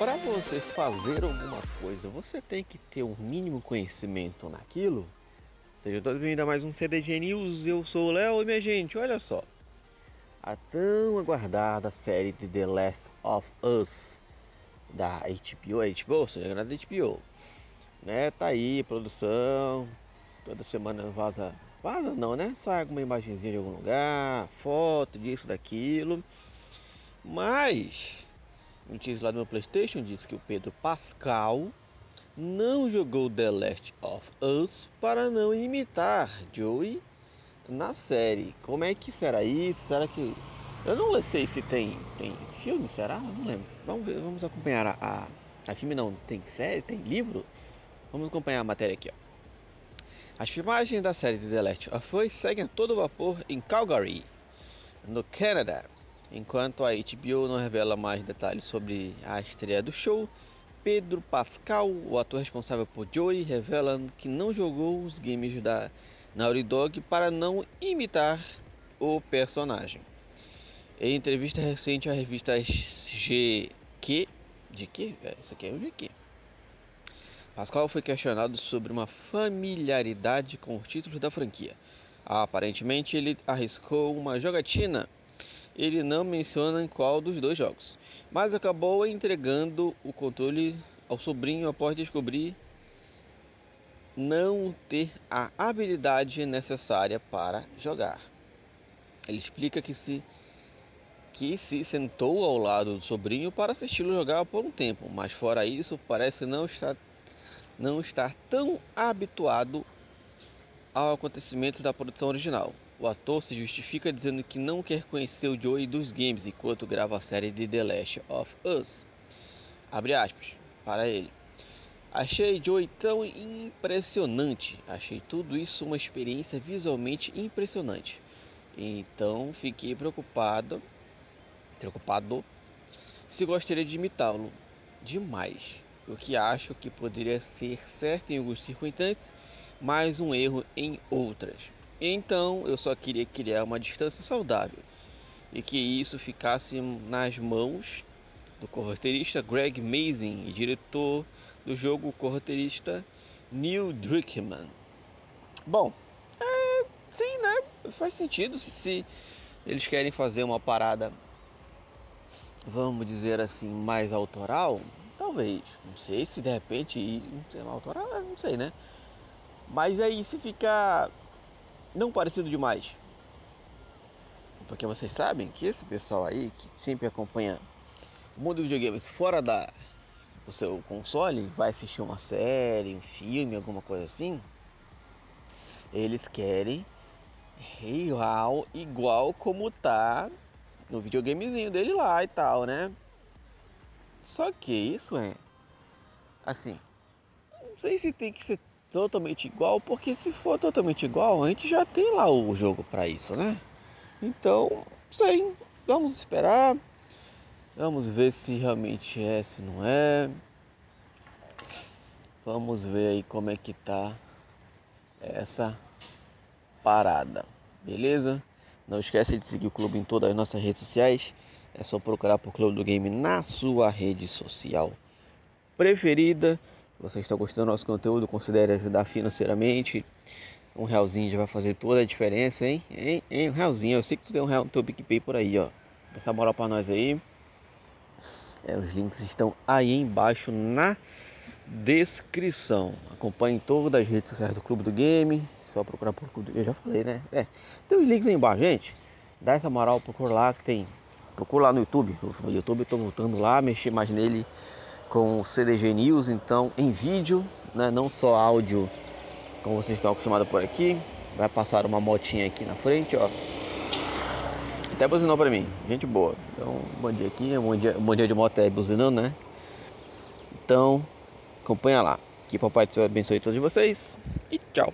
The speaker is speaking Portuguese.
para você fazer alguma coisa, você tem que ter um mínimo conhecimento naquilo. Seja todos bem-vindos a mais um CDG News. Eu sou o Léo e minha gente, olha só. A tão aguardada série de The Last of Us da HBO, HBO, seja da HBO, né? Tá aí, produção. Toda semana vaza, vaza não, né? Sai alguma imagenzinha de algum lugar, foto disso, daquilo. Mas notícia lá do meu Playstation diz que o Pedro Pascal não jogou The Last of Us para não imitar Joey na série. Como é que será isso? Será que. Eu não sei se tem, tem filme, será? Eu não lembro. Vamos ver, vamos acompanhar a, a, a filme não. Tem série, tem livro? Vamos acompanhar a matéria aqui, ó. As filmagens da série de The Last of Us seguem a todo vapor em Calgary, no Canadá. Enquanto a HBO não revela mais detalhes sobre a estreia do show, Pedro Pascal, o ator responsável por Joey, revela que não jogou os games da Naughty Dog para não imitar o personagem. Em entrevista recente à revista GQ, de que? É, isso aqui é o GQ. Pascal foi questionado sobre uma familiaridade com os títulos da franquia. Aparentemente, ele arriscou uma jogatina ele não menciona em qual dos dois jogos, mas acabou entregando o controle ao sobrinho após descobrir não ter a habilidade necessária para jogar. Ele explica que se que se sentou ao lado do sobrinho para assisti-lo jogar por um tempo, mas fora isso parece não estar não estar tão habituado ao acontecimento da produção original. O ator se justifica dizendo que não quer conhecer o Joey dos games enquanto grava a série de The Last of Us. Abre aspas, para ele. Achei Joey tão impressionante. Achei tudo isso uma experiência visualmente impressionante. Então fiquei preocupado, preocupado se gostaria de imitá-lo demais. O que acho que poderia ser certo em algumas circunstâncias, mas um erro em outras. Então eu só queria criar uma distância saudável e que isso ficasse nas mãos do corroterista Greg Mazin e diretor do jogo corroterista Neil Druckmann. Bom, é, sim, né? Faz sentido se eles querem fazer uma parada, vamos dizer assim, mais autoral. Talvez, não sei se de repente não sei, autoral, não sei, né? Mas aí se ficar não parecido demais. Porque vocês sabem que esse pessoal aí que sempre acompanha o mundo dos videogames fora da o seu console, vai assistir uma série, um filme, alguma coisa assim, eles querem real igual como tá no videogamezinho dele lá e tal, né? Só que isso é assim, não sei se tem que ser totalmente igual, porque se for totalmente igual, a gente já tem lá o jogo para isso, né? Então, sei, vamos esperar. Vamos ver se realmente é, se não é. Vamos ver aí como é que tá essa parada. Beleza? Não esquece de seguir o clube em todas as nossas redes sociais. É só procurar por Clube do Game na sua rede social preferida você está gostando do nosso conteúdo, considere ajudar financeiramente. Um realzinho já vai fazer toda a diferença, hein? hein? hein? Um realzinho, eu sei que tu tem um real no teu PicPay por aí, ó. Essa moral pra nós aí. É, os links estão aí embaixo na descrição. Acompanhe todas as redes sociais do Clube do Game. Só procurar por Clube do Game, já falei, né? É, tem os links aí embaixo, gente. Dá essa moral, procura lá que tem. Procura lá no YouTube. No YouTube eu tô voltando lá, mexer mais nele com o CDG News, então em vídeo, né, não só áudio, como vocês estão acostumados por aqui. Vai passar uma motinha aqui na frente, ó. Até buzinou para mim, gente boa. Então, bom dia aqui, bom dia, bom dia de moto é buzinando, né? Então, acompanha lá. Que Papai do Céu abençoe todos vocês e tchau.